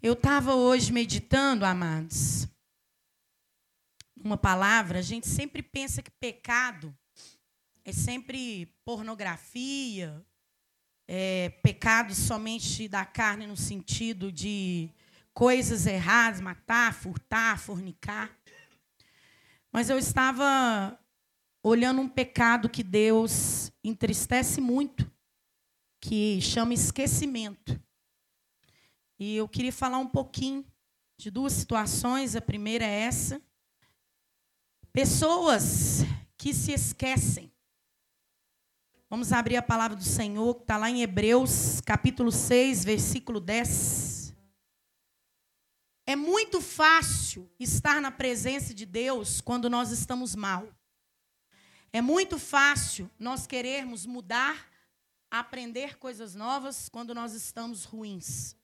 Eu estava hoje meditando, amados, uma palavra, a gente sempre pensa que pecado é sempre pornografia, é pecado somente da carne no sentido de coisas erradas, matar, furtar, fornicar. Mas eu estava olhando um pecado que Deus entristece muito, que chama esquecimento. E eu queria falar um pouquinho de duas situações. A primeira é essa. Pessoas que se esquecem. Vamos abrir a palavra do Senhor, que está lá em Hebreus, capítulo 6, versículo 10. É muito fácil estar na presença de Deus quando nós estamos mal. É muito fácil nós querermos mudar, aprender coisas novas quando nós estamos ruins.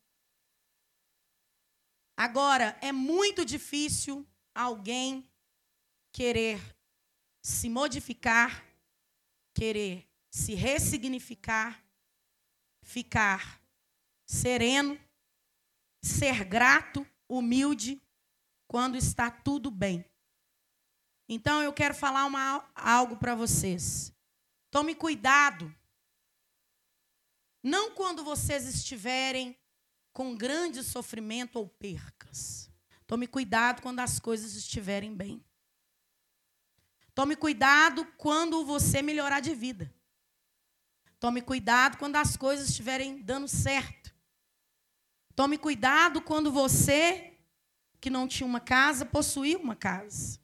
Agora, é muito difícil alguém querer se modificar, querer se ressignificar, ficar sereno, ser grato, humilde, quando está tudo bem. Então eu quero falar uma, algo para vocês. Tome cuidado. Não quando vocês estiverem com grande sofrimento ou percas. Tome cuidado quando as coisas estiverem bem. Tome cuidado quando você melhorar de vida. Tome cuidado quando as coisas estiverem dando certo. Tome cuidado quando você, que não tinha uma casa, possuir uma casa.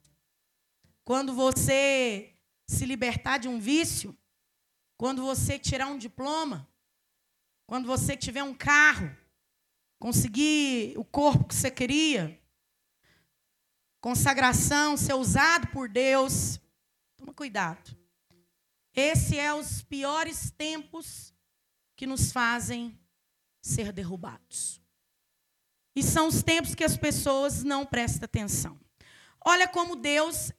Quando você se libertar de um vício. Quando você tirar um diploma. Quando você tiver um carro conseguir o corpo que você queria, consagração, ser usado por Deus. Toma cuidado. Esse é os piores tempos que nos fazem ser derrubados. E são os tempos que as pessoas não prestam atenção. Olha como Deus,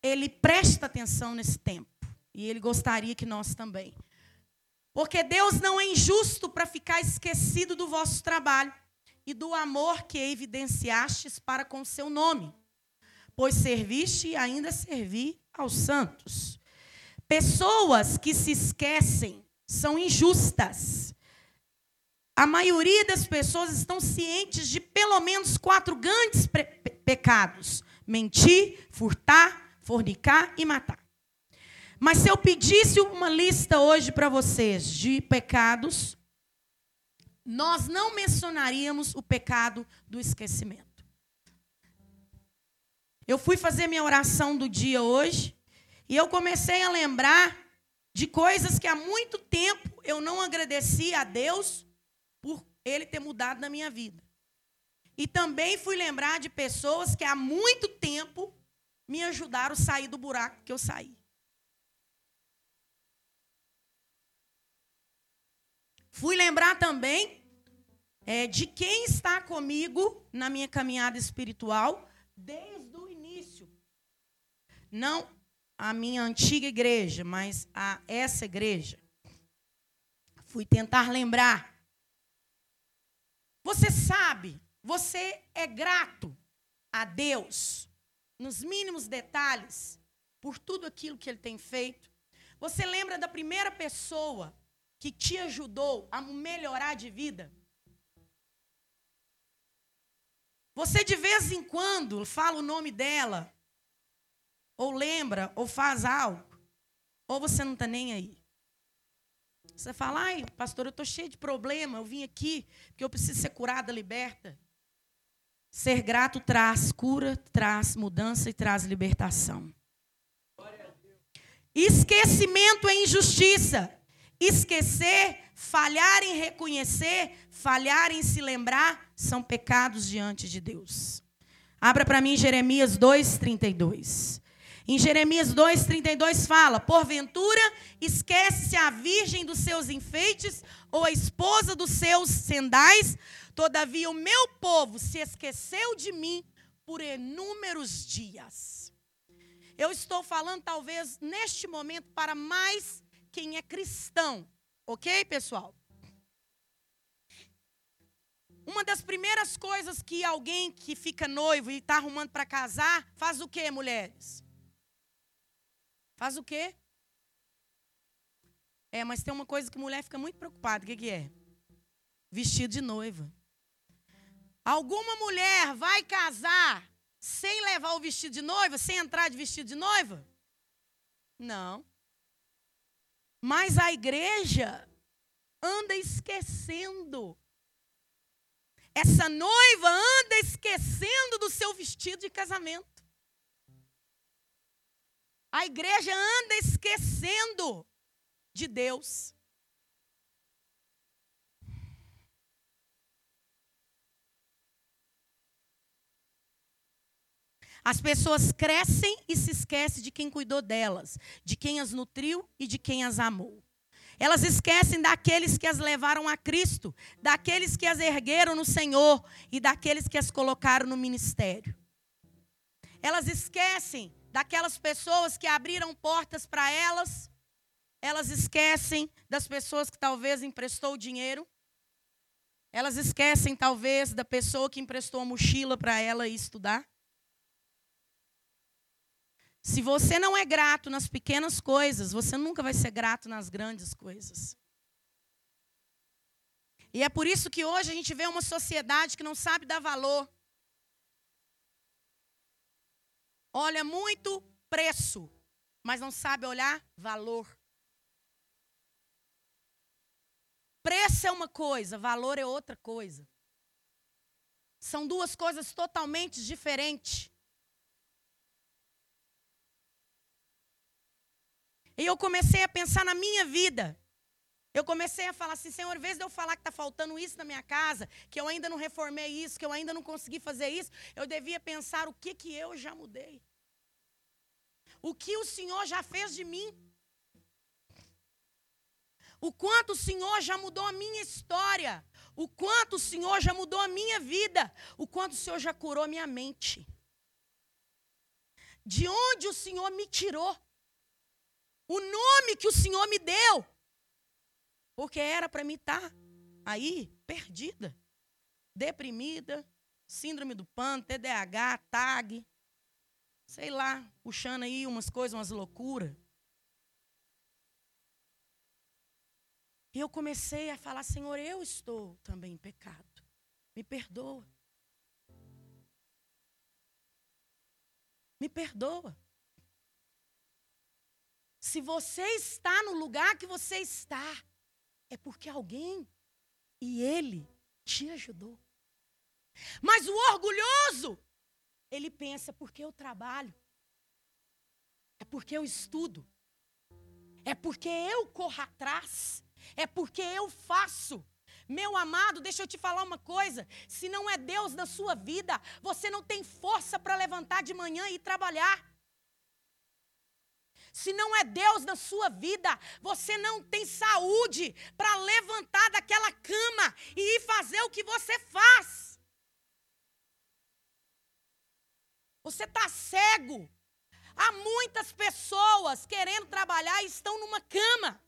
ele presta atenção nesse tempo. E ele gostaria que nós também. Porque Deus não é injusto para ficar esquecido do vosso trabalho e do amor que evidenciastes para com seu nome, pois serviste e ainda servi aos santos. Pessoas que se esquecem são injustas. A maioria das pessoas estão cientes de pelo menos quatro grandes pecados: mentir, furtar, fornicar e matar. Mas se eu pedisse uma lista hoje para vocês de pecados, nós não mencionaríamos o pecado do esquecimento. Eu fui fazer minha oração do dia hoje e eu comecei a lembrar de coisas que há muito tempo eu não agradeci a Deus por Ele ter mudado na minha vida. E também fui lembrar de pessoas que há muito tempo me ajudaram a sair do buraco que eu saí. Fui lembrar também é, de quem está comigo na minha caminhada espiritual desde o início. Não a minha antiga igreja, mas a essa igreja. Fui tentar lembrar. Você sabe, você é grato a Deus nos mínimos detalhes por tudo aquilo que ele tem feito. Você lembra da primeira pessoa que te ajudou a melhorar de vida? Você de vez em quando fala o nome dela, ou lembra, ou faz algo, ou você não está nem aí. Você fala, ai, pastor, eu estou cheio de problema, eu vim aqui porque eu preciso ser curada, liberta. Ser grato traz cura, traz mudança e traz libertação. Esquecimento é injustiça. Esquecer, falhar em reconhecer, falhar em se lembrar, são pecados diante de Deus. Abra para mim Jeremias 2:32. Em Jeremias 2:32 fala: "Porventura esquece-se a virgem dos seus enfeites ou a esposa dos seus sendais, todavia o meu povo se esqueceu de mim por inúmeros dias." Eu estou falando talvez neste momento para mais quem é cristão. Ok, pessoal? Uma das primeiras coisas que alguém que fica noivo e está arrumando para casar, faz o quê, mulheres? Faz o quê? É, mas tem uma coisa que mulher fica muito preocupada. O que, que é? Vestido de noiva. Alguma mulher vai casar sem levar o vestido de noiva, sem entrar de vestido de noiva? Não. Mas a igreja anda esquecendo essa noiva anda esquecendo do seu vestido de casamento. A igreja anda esquecendo de Deus. As pessoas crescem e se esquecem de quem cuidou delas, de quem as nutriu e de quem as amou. Elas esquecem daqueles que as levaram a Cristo, daqueles que as ergueram no Senhor e daqueles que as colocaram no ministério. Elas esquecem daquelas pessoas que abriram portas para elas. Elas esquecem das pessoas que talvez emprestou dinheiro. Elas esquecem talvez da pessoa que emprestou a mochila para ela estudar. Se você não é grato nas pequenas coisas, você nunca vai ser grato nas grandes coisas. E é por isso que hoje a gente vê uma sociedade que não sabe dar valor. Olha muito preço, mas não sabe olhar valor. Preço é uma coisa, valor é outra coisa. São duas coisas totalmente diferentes. E eu comecei a pensar na minha vida. Eu comecei a falar assim, Senhor, em vez de eu falar que está faltando isso na minha casa, que eu ainda não reformei isso, que eu ainda não consegui fazer isso, eu devia pensar o que, que eu já mudei. O que o Senhor já fez de mim. O quanto o Senhor já mudou a minha história. O quanto o Senhor já mudou a minha vida. O quanto o Senhor já curou a minha mente. De onde o Senhor me tirou o nome que o Senhor me deu. Porque era para mim estar tá aí, perdida, deprimida, síndrome do pano, TDAH, TAG, sei lá, puxando aí umas coisas, umas loucuras. E eu comecei a falar, Senhor, eu estou também em pecado. Me perdoa. Me perdoa. Se você está no lugar que você está, é porque alguém e ele te ajudou. Mas o orgulhoso, ele pensa, porque eu trabalho, é porque eu estudo, é porque eu corro atrás, é porque eu faço. Meu amado, deixa eu te falar uma coisa: se não é Deus na sua vida, você não tem força para levantar de manhã e trabalhar. Se não é Deus na sua vida, você não tem saúde para levantar daquela cama e ir fazer o que você faz. Você está cego. Há muitas pessoas querendo trabalhar e estão numa cama.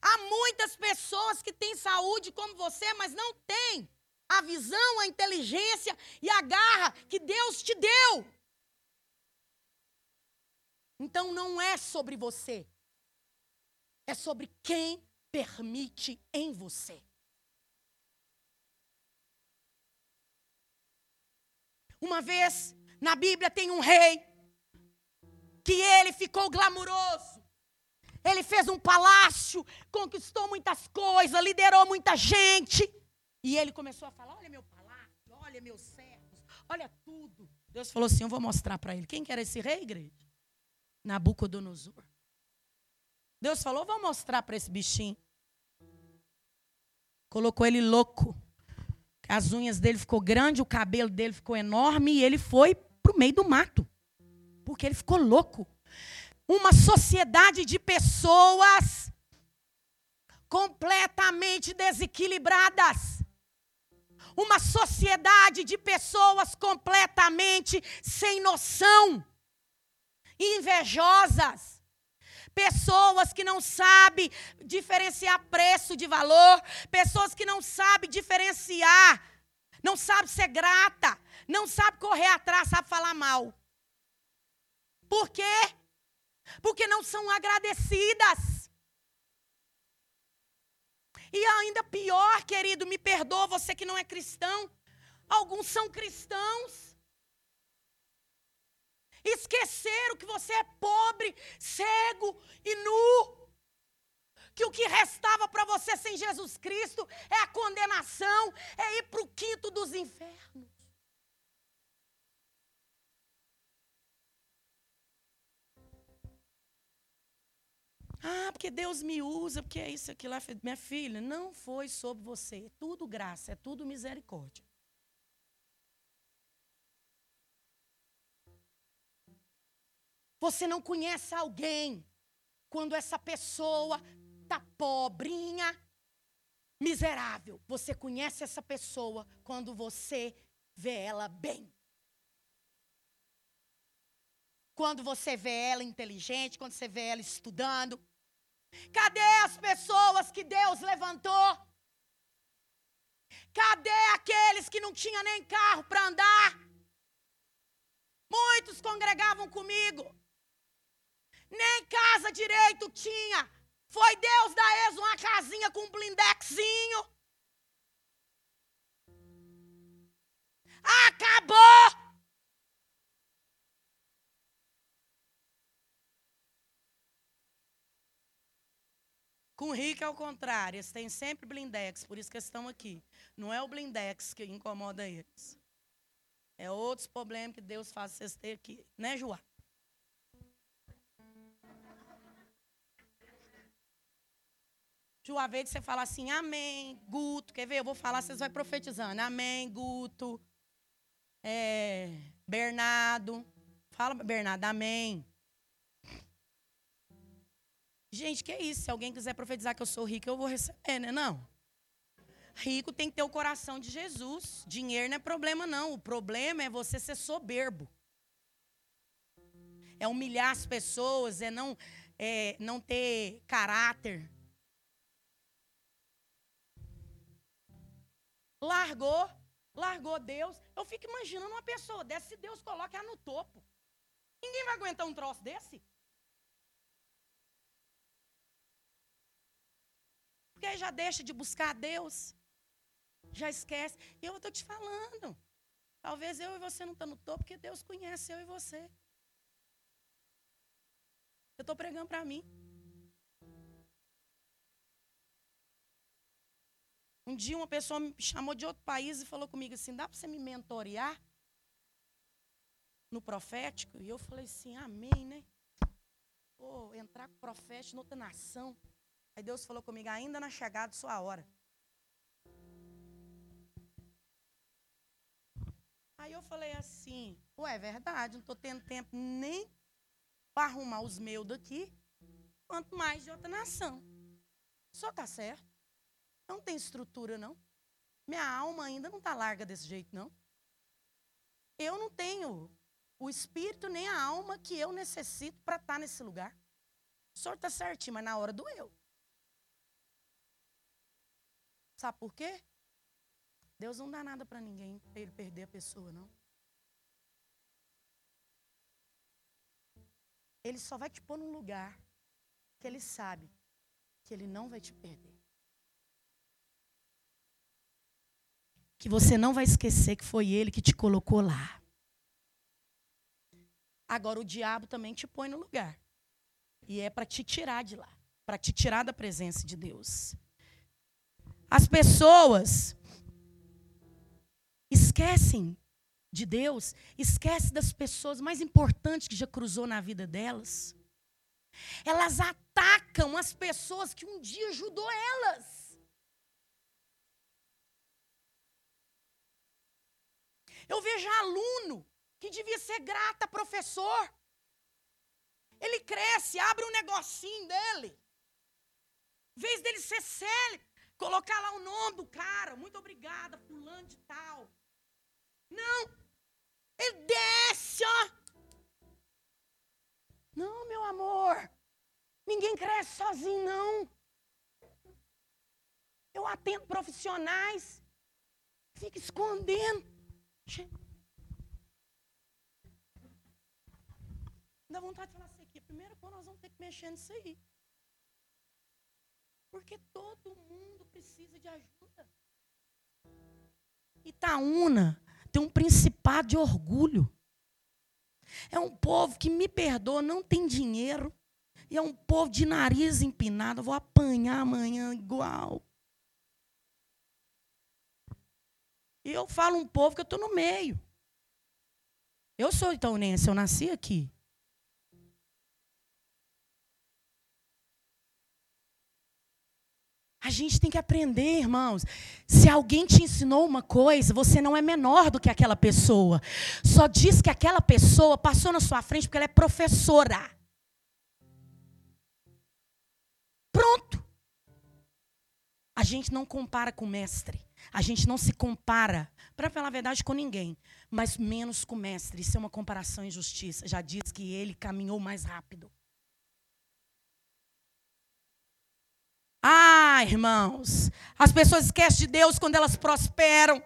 Há muitas pessoas que têm saúde como você, mas não têm a visão, a inteligência e a garra que Deus te deu. Então não é sobre você, é sobre quem permite em você. Uma vez na Bíblia tem um rei que ele ficou glamuroso. Ele fez um palácio, conquistou muitas coisas, liderou muita gente. E ele começou a falar: Olha meu palácio, olha meus servos, olha tudo. Deus falou assim: Eu vou mostrar para ele. Quem que era esse rei, igreja? Nabucodonosor. Deus falou: vou mostrar para esse bichinho. Colocou ele louco. As unhas dele ficou grande, o cabelo dele ficou enorme e ele foi para o meio do mato. Porque ele ficou louco. Uma sociedade de pessoas completamente desequilibradas. Uma sociedade de pessoas completamente sem noção invejosas, pessoas que não sabem diferenciar preço de valor, pessoas que não sabem diferenciar, não sabem ser grata, não sabem correr atrás, sabem falar mal. Por quê? Porque não são agradecidas. E ainda pior, querido, me perdoa você que não é cristão. Alguns são cristãos. Esqueceram que você é pobre, cego e nu. Que o que restava para você sem Jesus Cristo é a condenação, é ir para o quinto dos infernos. Ah, porque Deus me usa, porque é isso, aquilo lá. Minha filha, não foi sobre você. É tudo graça, é tudo misericórdia. Você não conhece alguém quando essa pessoa tá pobrinha, miserável. Você conhece essa pessoa quando você vê ela bem. Quando você vê ela inteligente, quando você vê ela estudando, Cadê as pessoas que Deus levantou? Cadê aqueles que não tinham nem carro para andar? Muitos congregavam comigo. Nem casa direito tinha. Foi Deus dar eles uma casinha com um blindexinho. Acabou! Com rico é o contrário, eles têm sempre blindex, por isso que eles estão aqui. Não é o blindex que incomoda eles. É outros problemas que Deus faz vocês terem aqui. Né, Joá? Joá, veio que você fala assim, amém, Guto. Quer ver? Eu vou falar, vocês vão profetizando. Amém, Guto. É, Bernardo. Fala, Bernardo, amém. Gente, que é isso? Se alguém quiser profetizar que eu sou rico, eu vou receber, né? Não. Rico tem que ter o coração de Jesus. Dinheiro não é problema, não. O problema é você ser soberbo. É humilhar as pessoas, é não, é não ter caráter. Largou, largou Deus. Eu fico imaginando uma pessoa dessa, se Deus coloca ela no topo. Ninguém vai aguentar um troço desse. Porque aí já deixa de buscar a Deus. Já esquece. E eu estou te falando. Talvez eu e você não tá no topo, porque Deus conhece eu e você. Eu estou pregando para mim. Um dia uma pessoa me chamou de outro país e falou comigo assim: dá para você me mentorear no profético? E eu falei assim: amém, né? Pô, entrar com profético em outra nação. Aí Deus falou comigo, ainda na chegada sua hora. Aí eu falei assim, ué, é verdade, não estou tendo tempo nem para arrumar os meus daqui, quanto mais de outra nação. Só tá certo. Não tem estrutura, não. Minha alma ainda não está larga desse jeito, não. Eu não tenho o espírito nem a alma que eu necessito para estar tá nesse lugar. O senhor está certinho, mas na hora do eu. Sabe por quê? Deus não dá nada para ninguém para ele perder a pessoa, não. Ele só vai te pôr num lugar que ele sabe que ele não vai te perder. Que você não vai esquecer que foi ele que te colocou lá. Agora o diabo também te põe no lugar. E é para te tirar de lá, para te tirar da presença de Deus. As pessoas esquecem de Deus, esquecem das pessoas mais importantes que já cruzou na vida delas. Elas atacam as pessoas que um dia ajudou elas. Eu vejo aluno que devia ser grata, professor. Ele cresce, abre um negocinho dele. Em vez dele ser sério, Colocar lá o nome do cara. Muito obrigada, fulano de tal. Não. Ele desce, ó. Não, meu amor. Ninguém cresce sozinho, não. Eu atendo profissionais. Fica escondendo. Dá vontade de falar assim aqui. Primeiro, nós vamos ter que mexer nisso aí. Porque todo mundo precisa de ajuda. Itaúna tem um principado de orgulho. É um povo que me perdoa, não tem dinheiro. E é um povo de nariz empinado. Eu vou apanhar amanhã igual. E eu falo um povo que eu estou no meio. Eu sou itaunense, eu nasci aqui. A gente tem que aprender, irmãos. Se alguém te ensinou uma coisa, você não é menor do que aquela pessoa. Só diz que aquela pessoa passou na sua frente porque ela é professora. Pronto. A gente não compara com o mestre. A gente não se compara, para falar a verdade, com ninguém, mas menos com o mestre. Isso é uma comparação em justiça. Já diz que ele caminhou mais rápido. Ah, irmãos, as pessoas esquecem de Deus quando elas prosperam.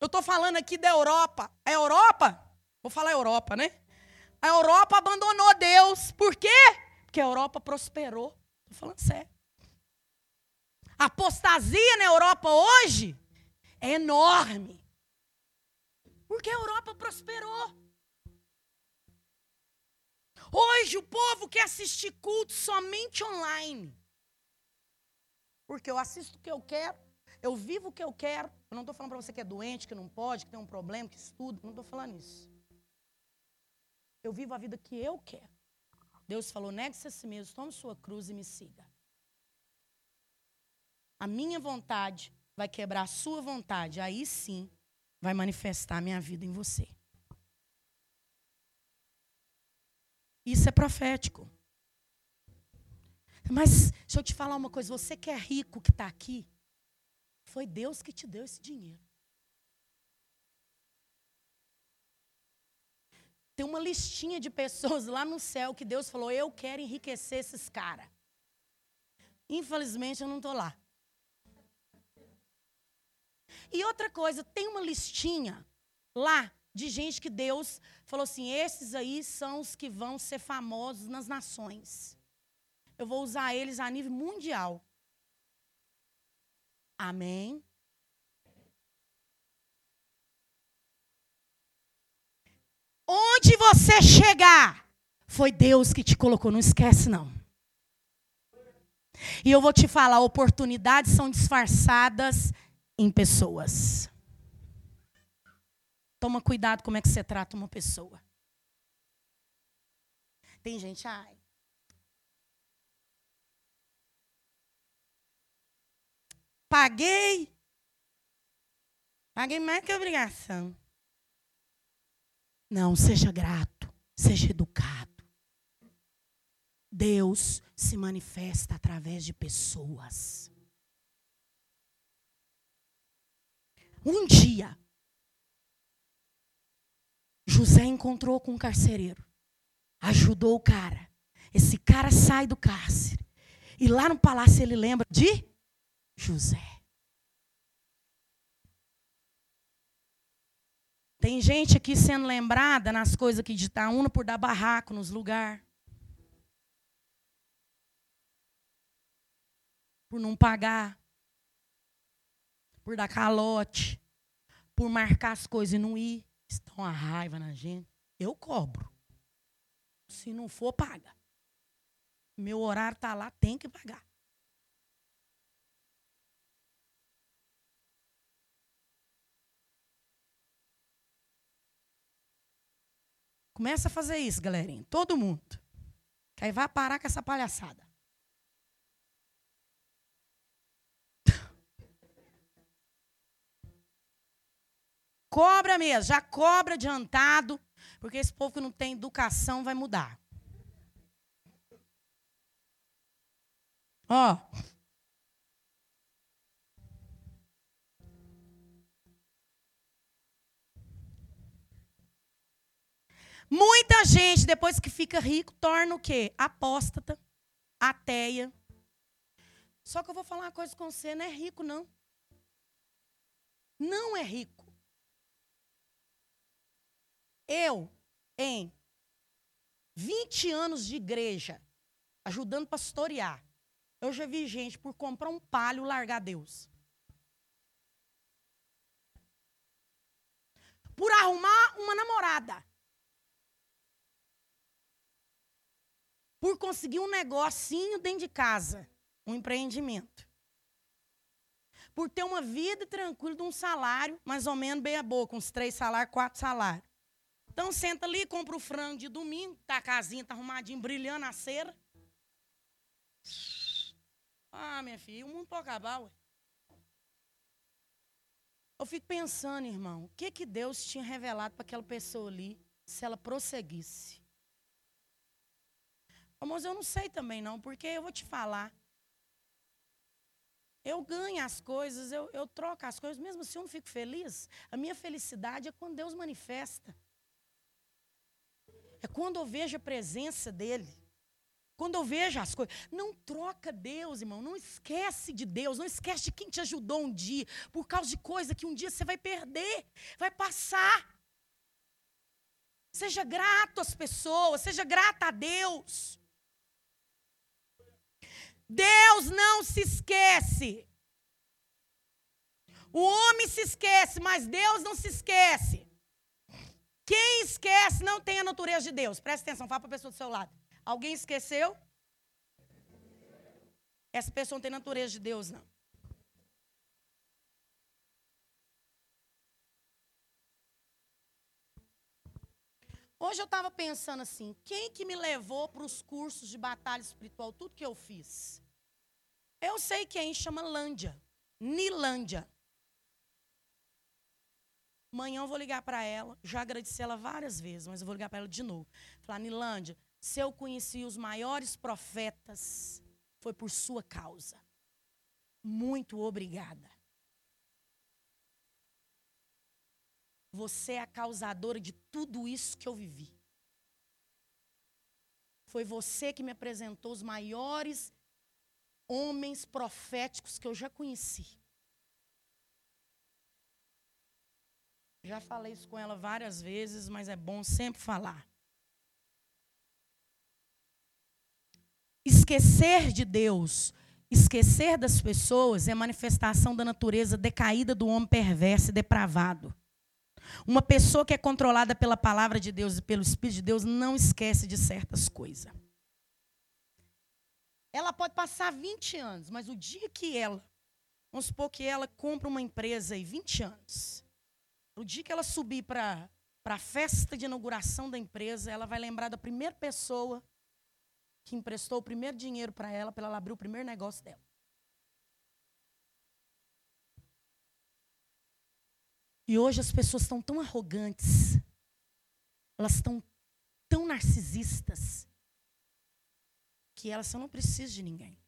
Eu estou falando aqui da Europa. A Europa, vou falar Europa, né? A Europa abandonou Deus. Por quê? Porque a Europa prosperou. Estou falando sério. A apostasia na Europa hoje é enorme. Porque a Europa prosperou. Hoje o povo quer assistir culto somente online. Porque eu assisto o que eu quero, eu vivo o que eu quero. Eu não estou falando para você que é doente, que não pode, que tem um problema, que estuda. Não estou falando isso. Eu vivo a vida que eu quero. Deus falou: negue-se a si mesmo, tome sua cruz e me siga. A minha vontade vai quebrar a sua vontade. Aí sim vai manifestar a minha vida em você. Isso é profético. Mas deixa eu te falar uma coisa: você que é rico, que está aqui, foi Deus que te deu esse dinheiro. Tem uma listinha de pessoas lá no céu que Deus falou: eu quero enriquecer esses caras. Infelizmente eu não estou lá. E outra coisa, tem uma listinha lá de gente que Deus falou assim: esses aí são os que vão ser famosos nas nações. Eu vou usar eles a nível mundial. Amém? Onde você chegar, foi Deus que te colocou, não esquece não. E eu vou te falar, oportunidades são disfarçadas em pessoas. Toma cuidado como é que você trata uma pessoa. Tem gente, ai. Paguei. Paguei mais que obrigação. Não, seja grato, seja educado. Deus se manifesta através de pessoas. Um dia, José encontrou com um carcereiro, ajudou o cara. Esse cara sai do cárcere. E lá no palácio ele lembra de José. Tem gente aqui sendo lembrada nas coisas aqui de Itaúna por dar barraco nos lugares. Por não pagar. Por dar calote. Por marcar as coisas e não ir estão a raiva na gente, eu cobro. Se não for, paga. Meu horário está lá, tem que pagar. Começa a fazer isso, galerinha. Todo mundo. Que aí vai parar com essa palhaçada. Cobra mesmo, já cobra adiantado, porque esse povo que não tem educação vai mudar. Ó. Muita gente, depois que fica rico, torna o quê? Apóstata, ateia. Só que eu vou falar uma coisa com você, não é rico, não. Não é rico. Eu, em 20 anos de igreja, ajudando pastorear, eu já vi gente por comprar um palho largar Deus. Por arrumar uma namorada. Por conseguir um negocinho dentro de casa, um empreendimento. Por ter uma vida tranquila de um salário, mais ou menos bem a boca, uns três salários, quatro salários. Então senta ali, compra o frango de domingo, tá a casinha, tá arrumadinho, brilhando a cera. Ah, minha filha, o mundo pode acabar, ué. Eu fico pensando, irmão, o que, que Deus tinha revelado para aquela pessoa ali, se ela prosseguisse? Mas eu não sei também não, porque eu vou te falar. Eu ganho as coisas, eu, eu troco as coisas, mesmo assim eu não fico feliz. A minha felicidade é quando Deus manifesta. É quando eu vejo a presença dEle. Quando eu vejo as coisas. Não troca Deus, irmão. Não esquece de Deus. Não esquece de quem te ajudou um dia. Por causa de coisa que um dia você vai perder. Vai passar. Seja grato às pessoas. Seja grata a Deus. Deus não se esquece. O homem se esquece, mas Deus não se esquece. Quem esquece não tem a natureza de Deus. Presta atenção, fala para a pessoa do seu lado. Alguém esqueceu? Essa pessoa não tem natureza de Deus, não. Hoje eu estava pensando assim, quem que me levou para os cursos de batalha espiritual, tudo que eu fiz? Eu sei quem, chama Lândia, Nilândia. Amanhã eu vou ligar para ela, já agradeci ela várias vezes, mas eu vou ligar para ela de novo. Falar, Nilândia, se eu conheci os maiores profetas, foi por sua causa. Muito obrigada. Você é a causadora de tudo isso que eu vivi. Foi você que me apresentou os maiores homens proféticos que eu já conheci. Já falei isso com ela várias vezes, mas é bom sempre falar. Esquecer de Deus, esquecer das pessoas é manifestação da natureza decaída do homem perverso e depravado. Uma pessoa que é controlada pela palavra de Deus e pelo Espírito de Deus não esquece de certas coisas. Ela pode passar 20 anos, mas o dia que ela, vamos supor que ela compra uma empresa aí, 20 anos, o dia que ela subir para a festa de inauguração da empresa, ela vai lembrar da primeira pessoa que emprestou o primeiro dinheiro para ela, para ela abrir o primeiro negócio dela. E hoje as pessoas estão tão arrogantes, elas estão tão narcisistas, que elas só não precisam de ninguém.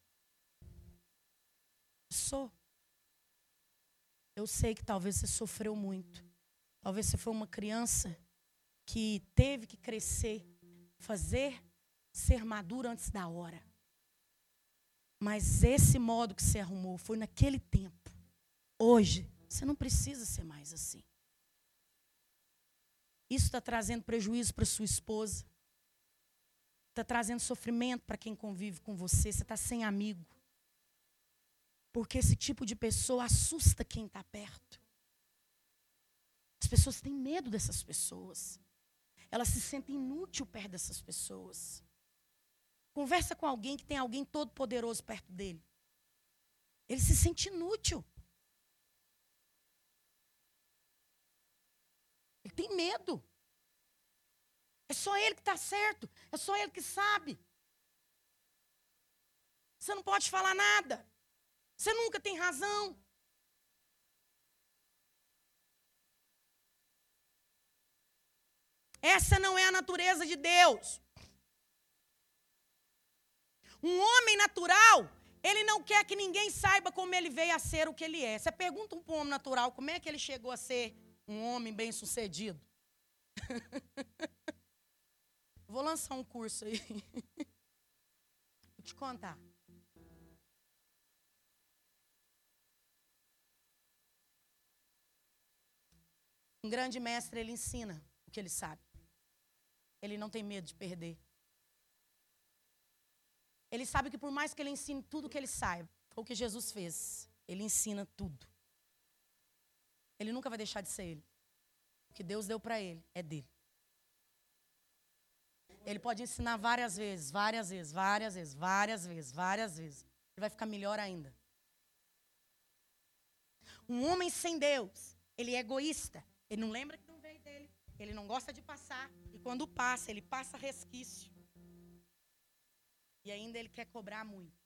Sou. Eu sei que talvez você sofreu muito. Talvez você foi uma criança que teve que crescer, fazer ser maduro antes da hora. Mas esse modo que você arrumou foi naquele tempo. Hoje, você não precisa ser mais assim. Isso está trazendo prejuízo para sua esposa. Está trazendo sofrimento para quem convive com você. Você está sem amigo. Porque esse tipo de pessoa assusta quem está perto. As pessoas têm medo dessas pessoas. Elas se sentem inútil perto dessas pessoas. Conversa com alguém que tem alguém todo poderoso perto dele. Ele se sente inútil. Ele tem medo. É só ele que está certo. É só ele que sabe. Você não pode falar nada. Você nunca tem razão. Essa não é a natureza de Deus. Um homem natural, ele não quer que ninguém saiba como ele veio a ser o que ele é. Você pergunta um homem natural como é que ele chegou a ser um homem bem sucedido. Vou lançar um curso aí. Vou te contar. Um grande mestre, ele ensina o que ele sabe. Ele não tem medo de perder. Ele sabe que por mais que ele ensine tudo que ele saiba, foi o que Jesus fez. Ele ensina tudo. Ele nunca vai deixar de ser ele. O que Deus deu para ele é dele. Ele pode ensinar várias vezes, várias vezes, várias vezes, várias vezes, várias vezes. Ele vai ficar melhor ainda. Um homem sem Deus, ele é egoísta. Ele não lembra que não veio dele. Ele não gosta de passar. E quando passa, ele passa resquício. E ainda ele quer cobrar muito.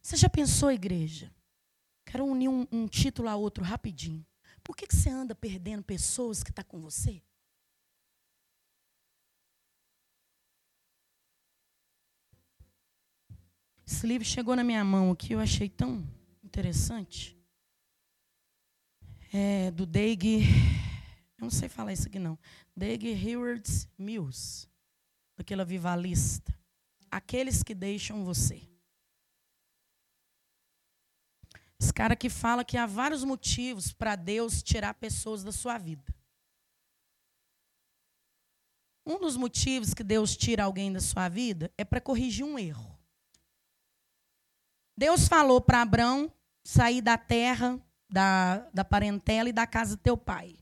Você já pensou, igreja? Quero unir um, um título a outro rapidinho. Por que, que você anda perdendo pessoas que estão tá com você? Esse livro chegou na minha mão aqui, eu achei tão interessante. É do Doug, eu não sei falar isso aqui não. Doug Heward Mills, daquele avivalista. Aqueles que deixam você. Esse cara que fala que há vários motivos para Deus tirar pessoas da sua vida. Um dos motivos que Deus tira alguém da sua vida é para corrigir um erro. Deus falou para Abraão sair da terra, da, da parentela e da casa do teu pai.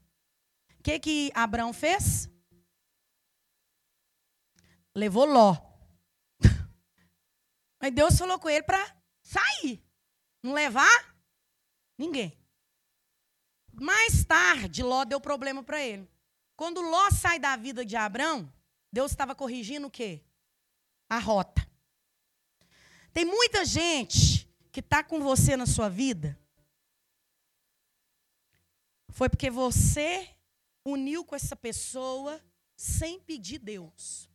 O que, que Abraão fez? Levou Ló. Mas Deus falou com ele para sair. Não levar Ninguém. Mais tarde, Ló deu problema para ele. Quando Ló sai da vida de Abraão, Deus estava corrigindo o quê? A rota. Tem muita gente que está com você na sua vida. Foi porque você uniu com essa pessoa sem pedir Deus.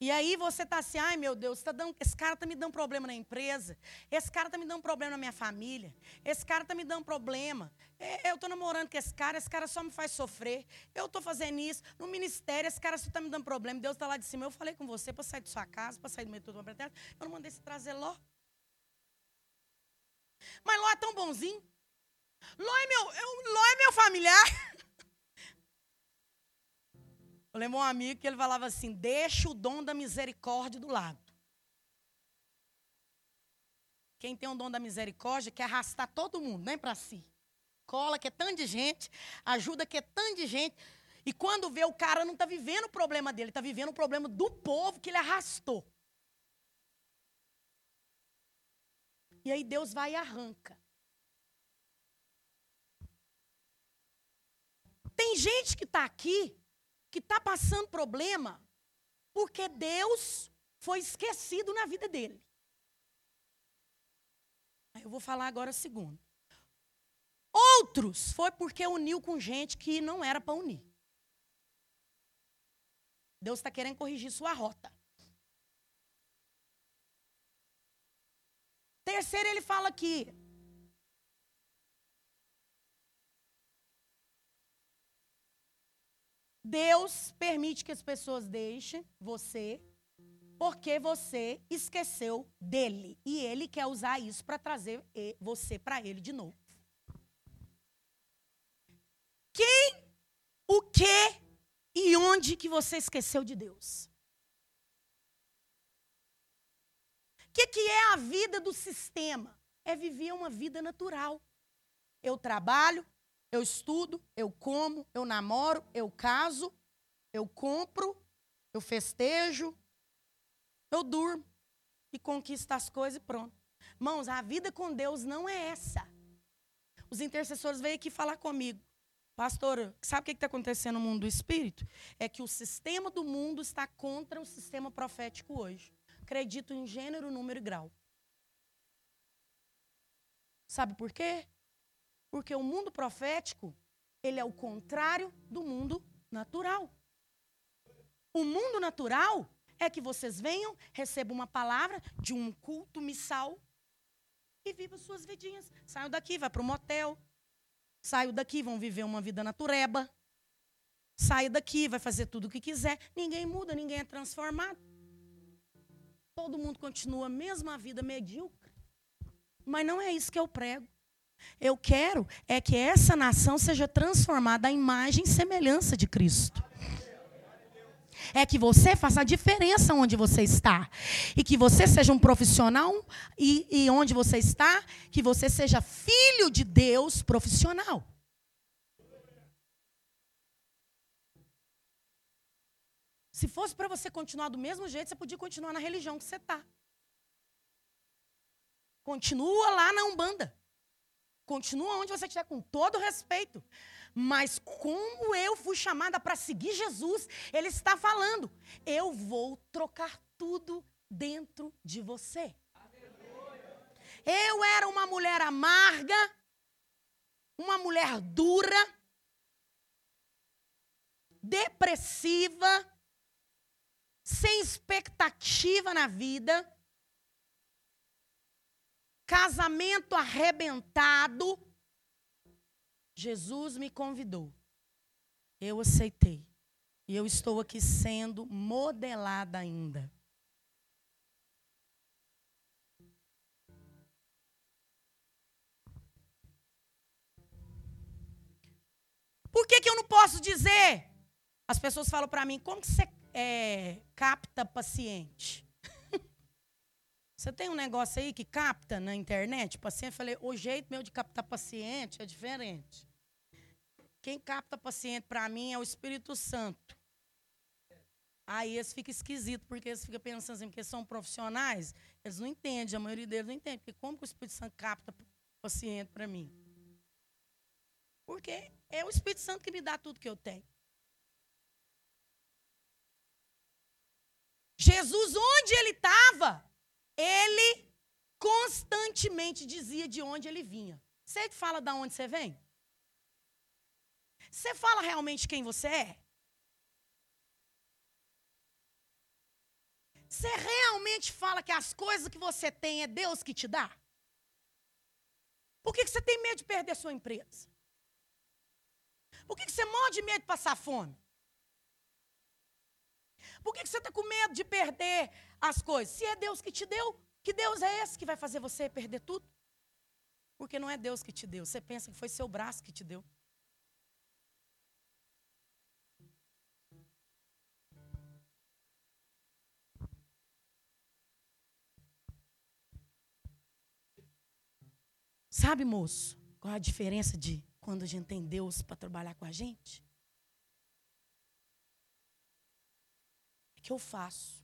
E aí você está assim, ai meu Deus, tá dando, esse cara está me dando problema na empresa, esse cara está me dando problema na minha família, esse cara está me dando problema. É, eu estou namorando com esse cara, esse cara só me faz sofrer. Eu estou fazendo isso. No ministério, esse cara só está me dando problema. Deus está lá de cima. Eu falei com você para sair de sua casa, para sair do meio do uma Eu não mandei você trazer Ló. Mas Ló é tão bonzinho. Ló é meu, eu, Ló é meu familiar. Eu lembro um amigo que ele falava assim: deixa o dom da misericórdia do lado. Quem tem o dom da misericórdia quer arrastar todo mundo, nem para si. Cola que é tanto de gente, ajuda que é tanto de gente. E quando vê o cara não está vivendo o problema dele, está vivendo o problema do povo que ele arrastou. E aí Deus vai e arranca. Tem gente que está aqui que está passando problema porque Deus foi esquecido na vida dele. Eu vou falar agora a segunda. Outros foi porque uniu com gente que não era para unir. Deus está querendo corrigir sua rota. Terceiro, ele fala aqui: Deus permite que as pessoas deixem você porque você esqueceu dele. E ele quer usar isso para trazer você para ele de novo. Quem, o que e onde que você esqueceu de Deus? O que, que é a vida do sistema? É viver uma vida natural. Eu trabalho, eu estudo, eu como, eu namoro, eu caso, eu compro, eu festejo, eu durmo e conquisto as coisas e pronto. Mãos, a vida com Deus não é essa. Os intercessores veio aqui falar comigo. Pastor, sabe o que está acontecendo no mundo do espírito? É que o sistema do mundo está contra o sistema profético hoje. Acredito em gênero, número e grau. Sabe por quê? Porque o mundo profético, ele é o contrário do mundo natural. O mundo natural é que vocês venham, recebam uma palavra de um culto missal. e viva suas vidinhas. Saiam daqui, vai para o motel. Saiam daqui, vão viver uma vida natureba. Sai daqui, vai fazer tudo o que quiser. Ninguém muda, ninguém é transformado. Todo mundo continua a mesma vida medíocre. Mas não é isso que eu prego. Eu quero é que essa nação seja transformada à imagem e semelhança de Cristo. É que você faça a diferença onde você está. E que você seja um profissional e, e onde você está, que você seja filho de Deus profissional. Se fosse para você continuar do mesmo jeito, você podia continuar na religião que você está. Continua lá na Umbanda. Continua onde você estiver, com todo respeito. Mas como eu fui chamada para seguir Jesus, ele está falando: eu vou trocar tudo dentro de você. Eu era uma mulher amarga, uma mulher dura, depressiva, sem expectativa na vida, casamento arrebentado. Jesus me convidou. Eu aceitei. E eu estou aqui sendo modelada ainda. Por que, que eu não posso dizer? As pessoas falam para mim, como que você é, capta paciente? você tem um negócio aí que capta na internet paciente? Falei, o jeito meu de captar paciente é diferente. Quem capta paciente para mim é o Espírito Santo. Aí eles ficam esquisitos, porque eles ficam pensando assim, porque são profissionais, eles não entendem, a maioria deles não entende. Porque como que o Espírito Santo capta paciente para mim? Porque é o Espírito Santo que me dá tudo que eu tenho. Jesus, onde ele estava, ele constantemente dizia de onde ele vinha. Você fala de onde você vem? Você fala realmente quem você é? Você realmente fala que as coisas que você tem é Deus que te dá? Por que, você tem medo de perder sua empresa? Por que, que você morre de medo de passar fome? Por que você está com medo de perder as coisas? Se é Deus que te deu, que Deus é esse que vai fazer você perder tudo? Porque não é Deus que te deu. Você pensa que foi seu braço que te deu. Sabe, moço, qual a diferença de quando a gente tem Deus para trabalhar com a gente? Eu faço.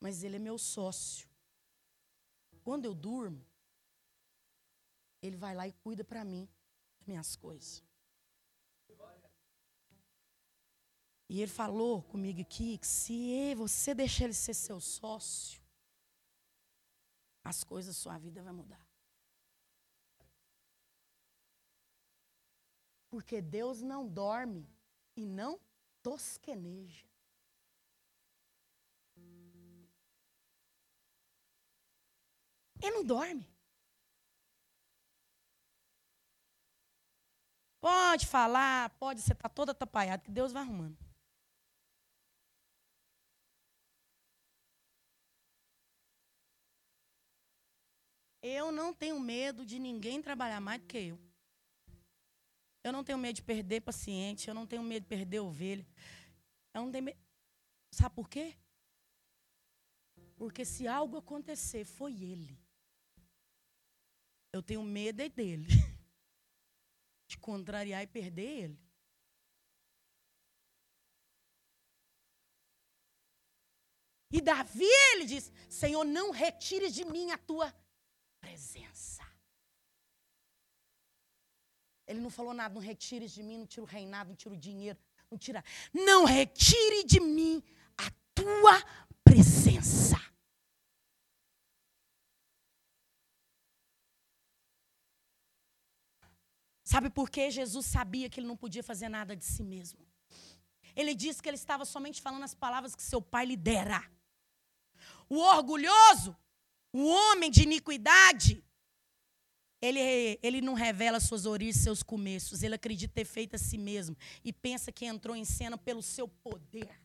Mas ele é meu sócio. Quando eu durmo, ele vai lá e cuida para mim das minhas coisas. E ele falou comigo aqui que se você deixar ele ser seu sócio, as coisas da sua vida vai mudar. Porque Deus não dorme e não tosqueneja. Ele não dorme. Pode falar, pode você estar tá todo atrapalhado, que Deus vai arrumando. Eu não tenho medo de ninguém trabalhar mais do que eu. Eu não tenho medo de perder paciente, eu não tenho medo de perder ovelha. Eu não tenho medo. Sabe por quê? Porque se algo acontecer, foi ele. Eu tenho medo é dele. De contrariar e perder ele. E Davi, ele diz: Senhor, não retire de mim a tua presença. Ele não falou nada, não retire de mim, não tira o reinado, não tira o dinheiro, não tira. Não retire de mim a tua presença. Sabe por quê? Jesus sabia que ele não podia fazer nada de si mesmo. Ele disse que ele estava somente falando as palavras que seu pai lhe dera. O orgulhoso, o homem de iniquidade, ele, ele não revela suas origens, seus começos. Ele acredita ter feito a si mesmo e pensa que entrou em cena pelo seu poder.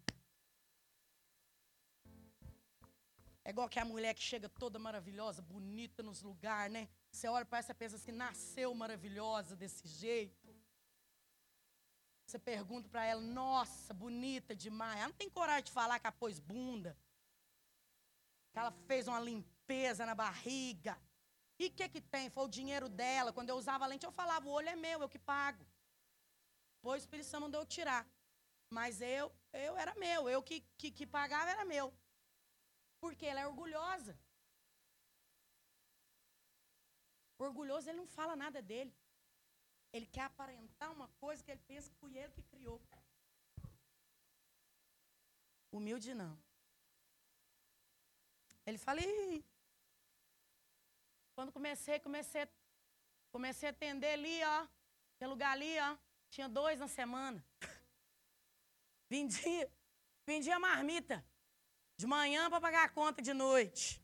É igual que a mulher que chega toda maravilhosa, bonita nos lugares, né? Você olha para essa e pensa assim, nasceu maravilhosa desse jeito. Você pergunta para ela, nossa, bonita demais. Ela não tem coragem de falar que ela pôs bunda. Que ela fez uma limpeza na barriga. E o que que tem? Foi o dinheiro dela. Quando eu usava lente, eu falava, o olho é meu, eu que pago. Pois o Espírito Santo mandou eu tirar. Mas eu, eu era meu, eu que, que, que pagava era meu. Porque ela é orgulhosa. orgulhoso, ele não fala nada dele. Ele quer aparentar uma coisa que ele pensa que foi ele que criou. Humilde não. Ele fala, Ih. quando comecei, comecei, comecei a atender ali, ó, aquele lugar ali, ó, tinha dois na semana. vendia, vendia marmita de manhã para pagar a conta de noite.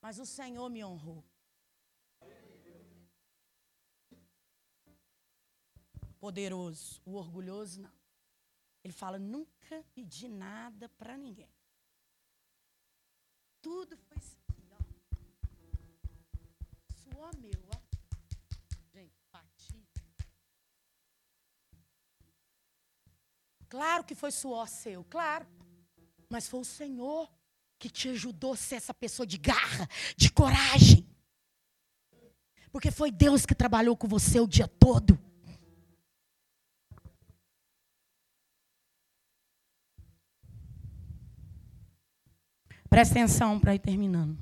Mas o Senhor me honrou. Poderoso, o orgulhoso não. Ele fala: nunca pedi nada para ninguém. Tudo foi aqui, ó. Suor meu, Claro que foi suor seu, claro. Mas foi o Senhor que te ajudou a ser essa pessoa de garra, de coragem. Porque foi Deus que trabalhou com você o dia todo. Presta atenção para ir terminando.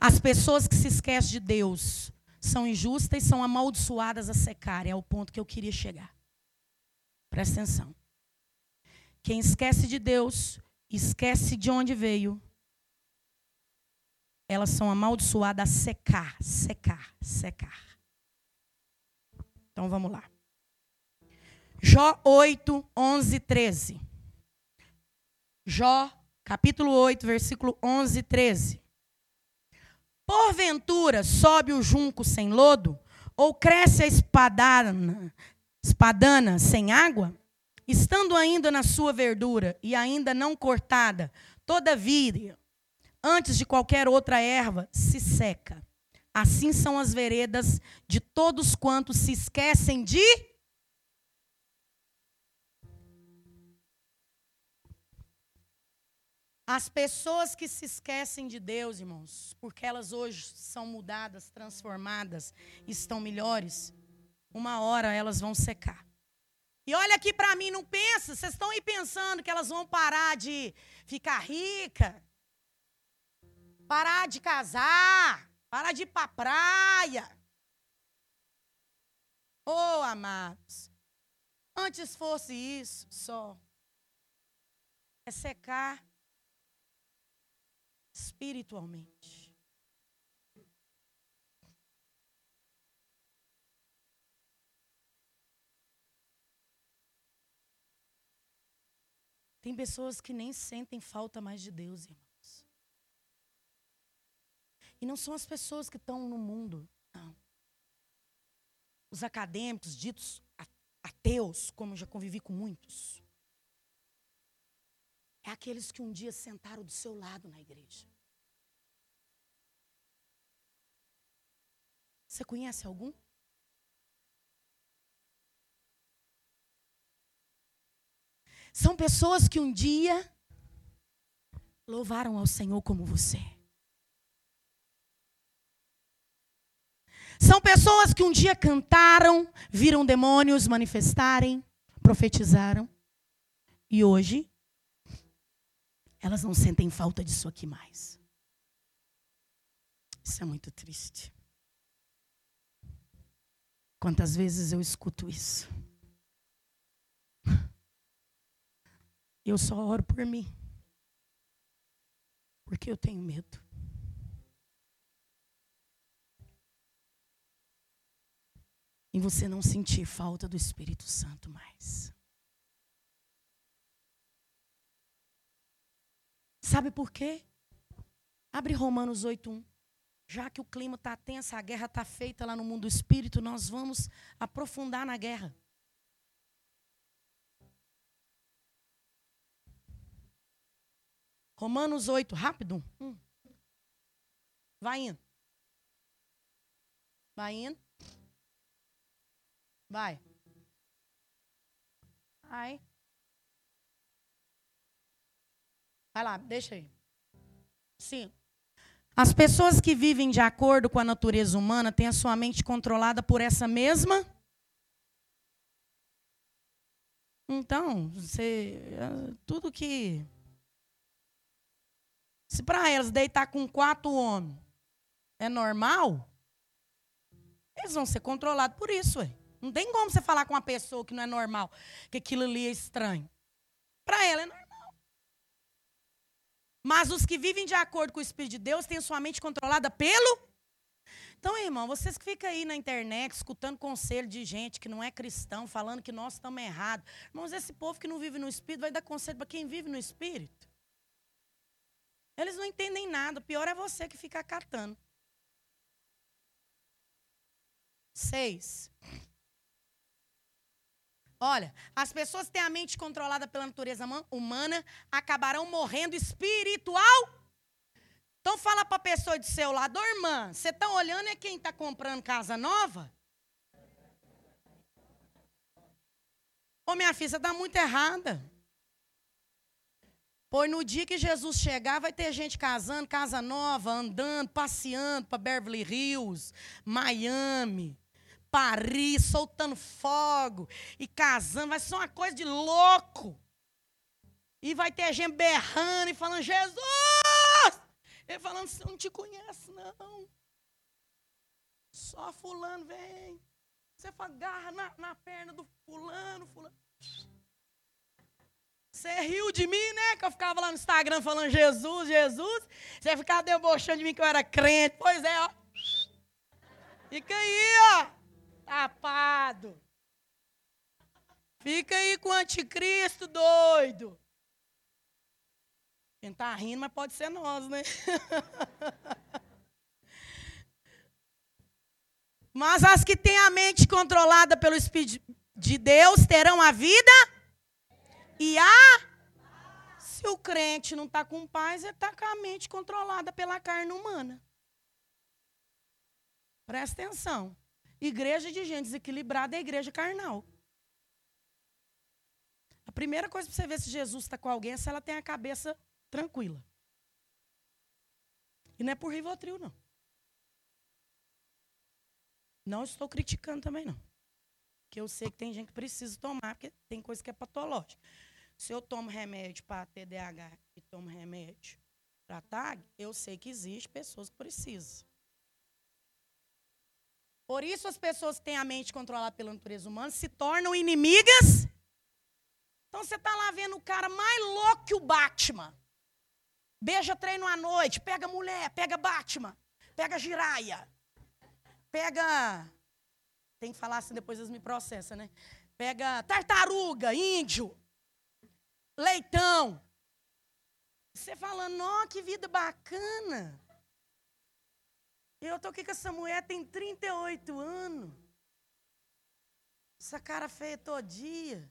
As pessoas que se esquecem de Deus são injustas e são amaldiçoadas a secar. É o ponto que eu queria chegar. Presta atenção. Quem esquece de Deus esquece de onde veio, elas são amaldiçoadas a secar, secar, secar. Então vamos lá. Jó 8, 11, 13. Jó, capítulo 8, versículo 11 e 13. Porventura sobe o junco sem lodo, ou cresce a espadana, espadana sem água? Estando ainda na sua verdura e ainda não cortada, todavia, antes de qualquer outra erva, se seca. Assim são as veredas de todos quantos se esquecem de. As pessoas que se esquecem de Deus, irmãos, porque elas hoje são mudadas, transformadas, estão melhores, uma hora elas vão secar. E olha aqui para mim, não pensa, vocês estão aí pensando que elas vão parar de ficar rica, parar de casar, parar de ir para praia. Oh, amados, antes fosse isso só, é secar espiritualmente. Tem pessoas que nem sentem falta mais de Deus, irmãos. E não são as pessoas que estão no mundo, não. Os acadêmicos, ditos ateus, como eu já convivi com muitos. É aqueles que um dia sentaram do seu lado na igreja. Você conhece algum? São pessoas que um dia louvaram ao Senhor como você. São pessoas que um dia cantaram, viram demônios manifestarem, profetizaram. E hoje, elas não sentem falta disso aqui mais. Isso é muito triste. Quantas vezes eu escuto isso? Eu só oro por mim. Porque eu tenho medo. Em você não sentir falta do Espírito Santo mais. Sabe por quê? Abre Romanos 8:1. Já que o clima está tenso, a guerra está feita lá no mundo do espírito, nós vamos aprofundar na guerra. Romanos 8, rápido. Hum. Vai indo. Vai indo. Vai. Vai. Vai lá, deixa aí. Sim. As pessoas que vivem de acordo com a natureza humana têm a sua mente controlada por essa mesma. Então, você, é, tudo que. Se para elas deitar com quatro homens é normal, eles vão ser controlados por isso. Ué. Não tem como você falar com uma pessoa que não é normal, que aquilo ali é estranho. Para ela é normal. Mas os que vivem de acordo com o Espírito de Deus têm sua mente controlada pelo. Então, irmão, vocês que ficam aí na internet escutando conselho de gente que não é cristão, falando que nós estamos errados. Irmãos, esse povo que não vive no Espírito vai dar conselho para quem vive no Espírito. Eles não entendem nada. O pior é você que fica catando. Seis. Olha, as pessoas que têm a mente controlada pela natureza humana acabarão morrendo espiritual. Então fala para a pessoa de seu lado, oh, irmã, você está olhando é quem está comprando casa nova? Ô oh, minha filha, você está muito errada. Pois no dia que Jesus chegar, vai ter gente casando, casa nova, andando, passeando para Beverly Hills, Miami. Paris, soltando fogo e casando. Vai ser uma coisa de louco. E vai ter gente berrando e falando, Jesus! Ele falando, você não te conhece, não. Só fulano vem. Você agarra na, na perna do fulano, fulano. Você riu de mim, né? Que eu ficava lá no Instagram falando Jesus, Jesus. Você ficava debochando de mim que eu era crente. Pois é, ó. Fica aí, ó. Tapado. Fica aí com o anticristo doido. Quem está rindo, mas pode ser nós, né? mas as que têm a mente controlada pelo Espírito de Deus terão a vida e a. Se o crente não está com paz, ele está com a mente controlada pela carne humana. Presta atenção. Igreja de gente desequilibrada é igreja carnal. A primeira coisa para você ver se Jesus está com alguém é se ela tem a cabeça tranquila. E não é por Rivotril, não. Não estou criticando também, não. Porque eu sei que tem gente que precisa tomar, porque tem coisa que é patológica. Se eu tomo remédio para TDAH e tomo remédio para TAG, eu sei que existe pessoas que precisam. Por isso as pessoas que têm a mente controlada pela natureza humana se tornam inimigas. Então você está lá vendo o cara mais louco que o Batman. Beija treino à noite, pega mulher, pega Batman, pega giraia, pega. Tem que falar assim, depois eles me processam, né? Pega tartaruga, índio, leitão. Você falando, ó, que vida bacana. Eu tô aqui com essa mulher tem 38 anos. Essa cara feia todo dia.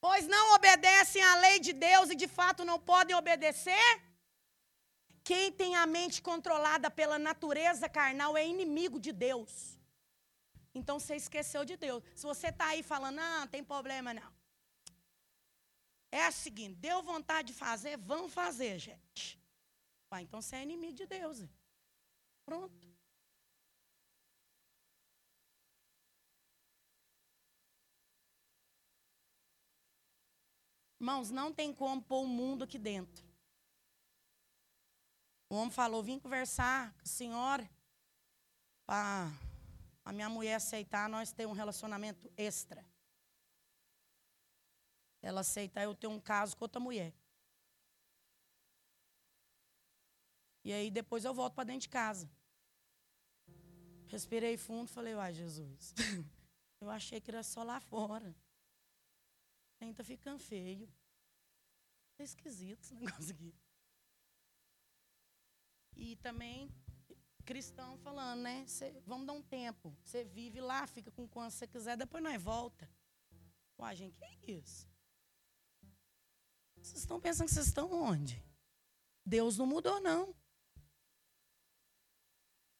Pois não obedecem à lei de Deus e de fato não podem obedecer? Quem tem a mente controlada pela natureza carnal é inimigo de Deus. Então você esqueceu de Deus. Se você está aí falando, não, não tem problema não. É o seguinte, deu vontade de fazer, vamos fazer, gente. Ah, então você é inimigo de Deus. Pronto. Irmãos, não tem como pôr o mundo aqui dentro. O homem falou: vim conversar com a senhora para a minha mulher aceitar nós ter um relacionamento extra. Ela aceitar eu ter um caso com outra mulher. E aí depois eu volto para dentro de casa. Respirei fundo, falei, uai, Jesus, eu achei que era só lá fora. Ainda ficando feio. É esquisito esse negócio aqui. E também cristão falando, né? Cê, vamos dar um tempo. Você vive lá, fica com quanto você quiser, depois nós volta. Uai, gente, que é isso? Vocês estão pensando que vocês estão onde? Deus não mudou, não.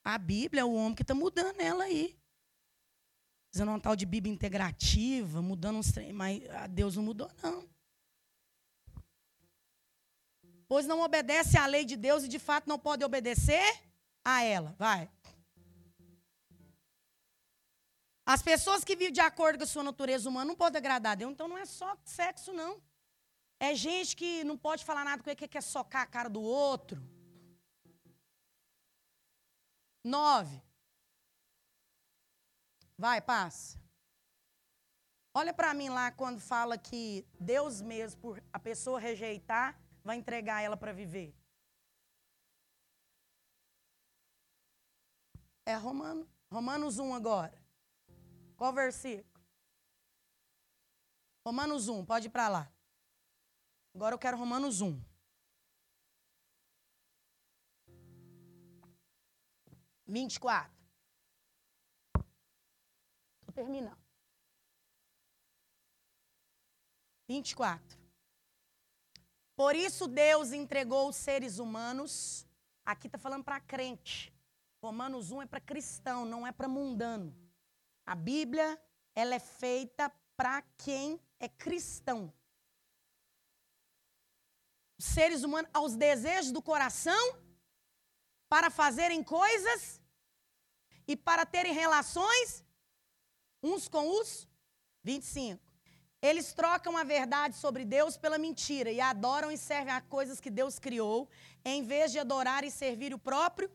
A Bíblia é o homem que está mudando ela aí. Fazendo uma tal de Bíblia integrativa, mudando uns trem, mas Deus não mudou, não. Pois não obedece à lei de Deus e de fato não pode obedecer a ela. Vai. As pessoas que vivem de acordo com a sua natureza humana não podem agradar a Deus. Então não é só sexo, não. É gente que não pode falar nada com ele, que quer socar a cara do outro. Nove. Vai, passa. Olha para mim lá quando fala que Deus mesmo, por a pessoa rejeitar, vai entregar ela para viver. É Romano, Romanos 1 agora. Qual versículo? Romanos 1, pode ir para lá. Agora eu quero Romanos 1. Vinte e quatro. Estou terminando. Vinte e quatro. Por isso Deus entregou os seres humanos. Aqui está falando para crente. Romanos 1 é para cristão, não é para mundano. A Bíblia, ela é feita para quem é cristão seres humanos aos desejos do coração para fazerem coisas e para terem relações uns com os 25. Eles trocam a verdade sobre Deus pela mentira e adoram e servem a coisas que Deus criou, em vez de adorar e servir o próprio,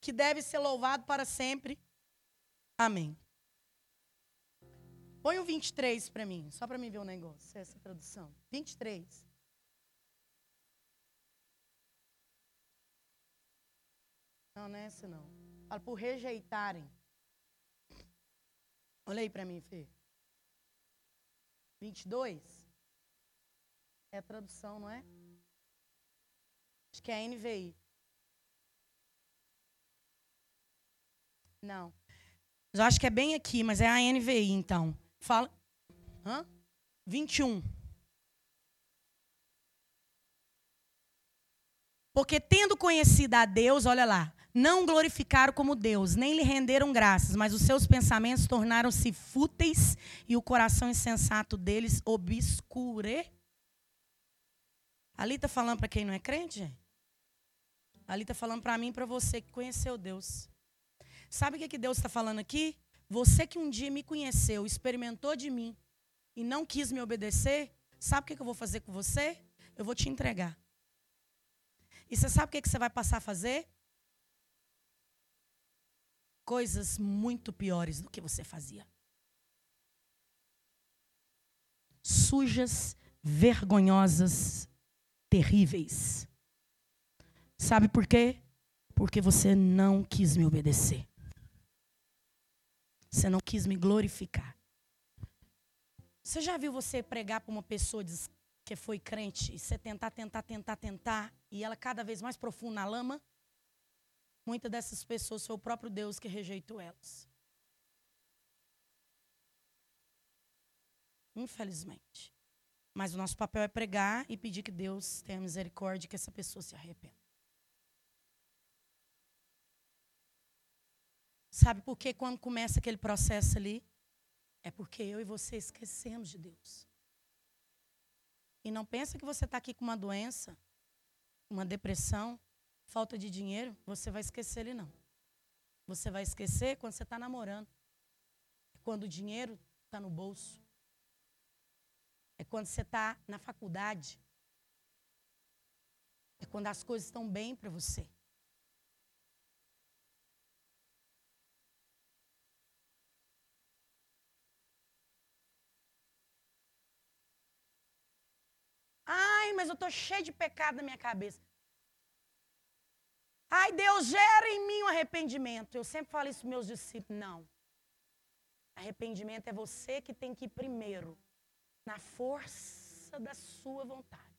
que deve ser louvado para sempre. Amém. Põe o 23 para mim, só para mim ver o um negócio, essa tradução. 23. Não, não é esse não. Fala por rejeitarem. Olha aí para mim, Fê. 22. É tradução, não é? Acho que é NVI. Não. Eu acho que é bem aqui, mas é a NVI, então. Fala. Hã? 21. Porque tendo conhecido a Deus, olha lá, não glorificaram como Deus, nem lhe renderam graças, mas os seus pensamentos tornaram-se fúteis e o coração insensato deles obscure. Ali está falando para quem não é crente? Ali está falando para mim e para você que conheceu Deus. Sabe o que, que Deus está falando aqui? Você que um dia me conheceu, experimentou de mim e não quis me obedecer, sabe o que, que eu vou fazer com você? Eu vou te entregar. E você sabe o que, que você vai passar a fazer? Coisas muito piores do que você fazia. Sujas, vergonhosas, terríveis. Sabe por quê? Porque você não quis me obedecer. Você não quis me glorificar. Você já viu você pregar para uma pessoa que foi crente e você tentar, tentar, tentar, tentar e ela cada vez mais profunda na lama? Muitas dessas pessoas foi o próprio Deus que rejeitou elas. Infelizmente. Mas o nosso papel é pregar e pedir que Deus tenha misericórdia e que essa pessoa se arrependa. Sabe por que quando começa aquele processo ali? É porque eu e você esquecemos de Deus. E não pensa que você está aqui com uma doença, uma depressão, falta de dinheiro, você vai esquecer ele não. Você vai esquecer quando você está namorando. É quando o dinheiro está no bolso. É quando você está na faculdade. É quando as coisas estão bem para você. Ai, mas eu estou cheio de pecado na minha cabeça. Ai, Deus gera em mim o um arrependimento. Eu sempre falo isso para meus discípulos. Não. Arrependimento é você que tem que ir primeiro, na força da sua vontade.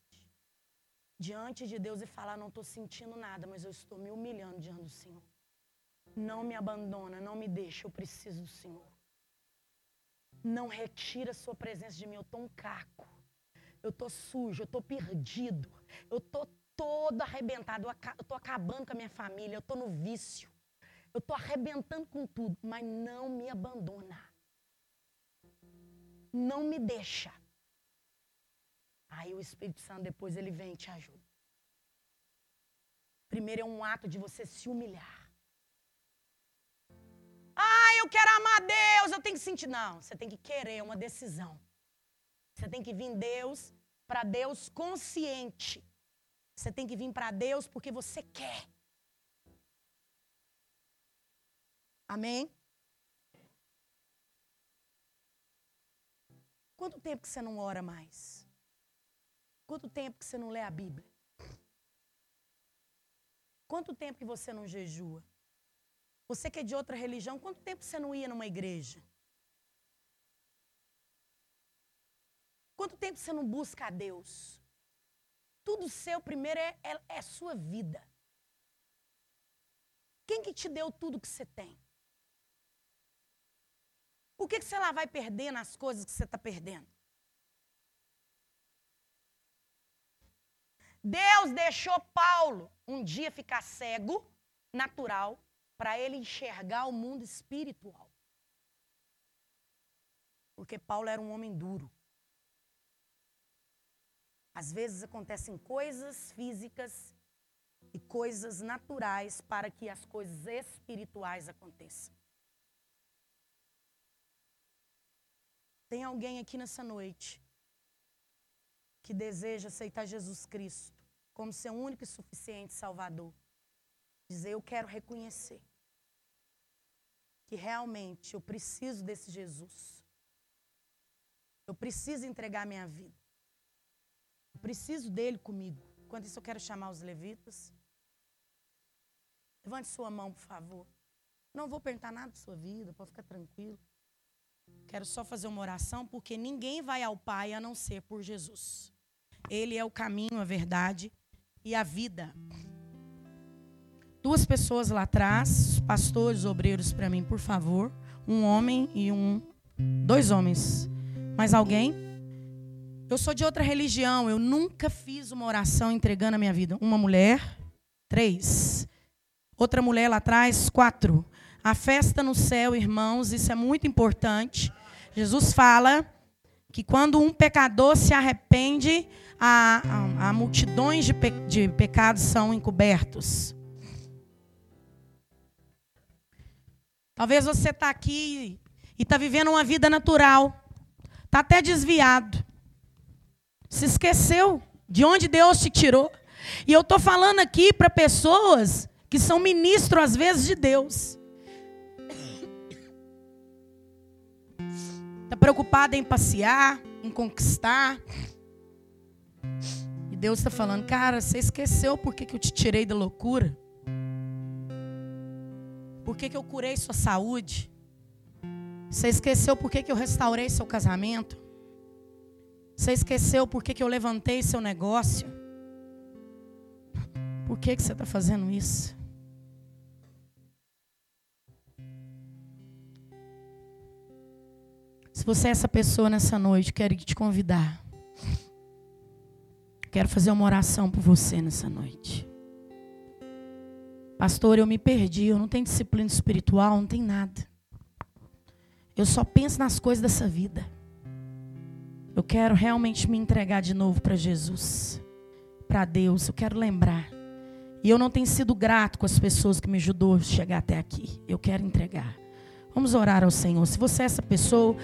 diante de Deus e falar: Não estou sentindo nada, mas eu estou me humilhando diante do Senhor. Não me abandona, não me deixa, eu preciso do Senhor. Não retira a sua presença de mim, eu estou um caco. Eu estou sujo, eu estou perdido. Eu estou todo arrebentado, eu estou acabando com a minha família, eu estou no vício. Eu estou arrebentando com tudo, mas não me abandona. Não me deixa. Aí o Espírito Santo depois ele vem e te ajuda. Primeiro é um ato de você se humilhar. Ah, eu quero amar Deus, eu tenho que sentir. Não, você tem que querer, é uma decisão. Você tem que vir Deus para Deus consciente. Você tem que vir para Deus porque você quer. Amém? Quanto tempo que você não ora mais? Quanto tempo que você não lê a Bíblia? Quanto tempo que você não jejua? Você que é de outra religião, quanto tempo você não ia numa igreja? Quanto tempo você não busca a Deus? Tudo seu primeiro é, é, é sua vida. Quem que te deu tudo que você tem? Por que, que você lá vai perdendo as coisas que você está perdendo? Deus deixou Paulo um dia ficar cego, natural, para ele enxergar o mundo espiritual. Porque Paulo era um homem duro. Às vezes acontecem coisas físicas e coisas naturais para que as coisas espirituais aconteçam. Tem alguém aqui nessa noite que deseja aceitar Jesus Cristo como seu único e suficiente Salvador? Dizer, eu quero reconhecer que realmente eu preciso desse Jesus. Eu preciso entregar minha vida. Preciso dele comigo. Enquanto isso, eu quero chamar os levitas. Levante sua mão, por favor. Não vou perguntar nada da sua vida, pode ficar tranquilo. Quero só fazer uma oração, porque ninguém vai ao Pai a não ser por Jesus. Ele é o caminho, a verdade e a vida duas pessoas lá atrás, pastores, obreiros para mim, por favor. Um homem e um. Dois homens. Mais alguém? Eu sou de outra religião. Eu nunca fiz uma oração entregando a minha vida. Uma mulher. Três. Outra mulher lá atrás. Quatro. A festa no céu, irmãos, isso é muito importante. Jesus fala que quando um pecador se arrepende, a, multidões de, pe, de pecados são encobertos. Talvez você está aqui e está vivendo uma vida natural. Está até desviado. Se esqueceu de onde Deus te tirou. E eu estou falando aqui para pessoas que são ministros, às vezes, de Deus. Está preocupada em passear, em conquistar. E Deus está falando, cara, você esqueceu por que eu te tirei da loucura? Por que, que eu curei sua saúde? Você esqueceu por que, que eu restaurei seu casamento? Você esqueceu por que, que eu levantei seu negócio? Por que, que você está fazendo isso? Se você é essa pessoa nessa noite, quero te convidar. Quero fazer uma oração por você nessa noite. Pastor, eu me perdi, eu não tenho disciplina espiritual, não tem nada. Eu só penso nas coisas dessa vida. Eu quero realmente me entregar de novo para Jesus, para Deus. Eu quero lembrar. E eu não tenho sido grato com as pessoas que me ajudou a chegar até aqui. Eu quero entregar. Vamos orar ao Senhor. Se você é essa pessoa,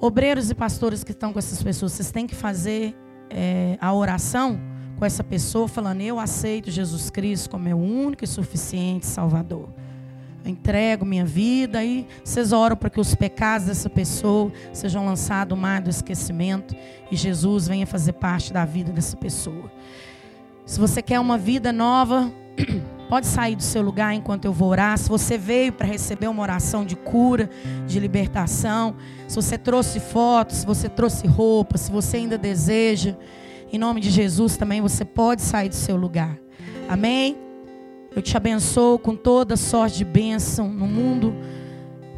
obreiros e pastores que estão com essas pessoas, vocês têm que fazer é, a oração com essa pessoa, falando: Eu aceito Jesus Cristo como meu único e suficiente Salvador. Eu entrego minha vida e vocês oram para que os pecados dessa pessoa sejam lançados no mar do esquecimento e Jesus venha fazer parte da vida dessa pessoa. Se você quer uma vida nova, pode sair do seu lugar enquanto eu vou orar. Se você veio para receber uma oração de cura, de libertação, se você trouxe fotos, se você trouxe roupa, se você ainda deseja Em nome de Jesus também você pode sair do seu lugar. Amém? Eu te abençoo com toda sorte de bênção no mundo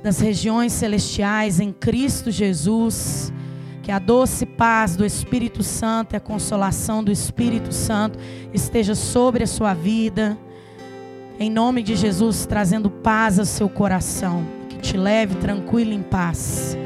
das regiões celestiais em Cristo Jesus. Que a doce paz do Espírito Santo e a consolação do Espírito Santo esteja sobre a sua vida. Em nome de Jesus, trazendo paz ao seu coração. Que te leve tranquilo em paz.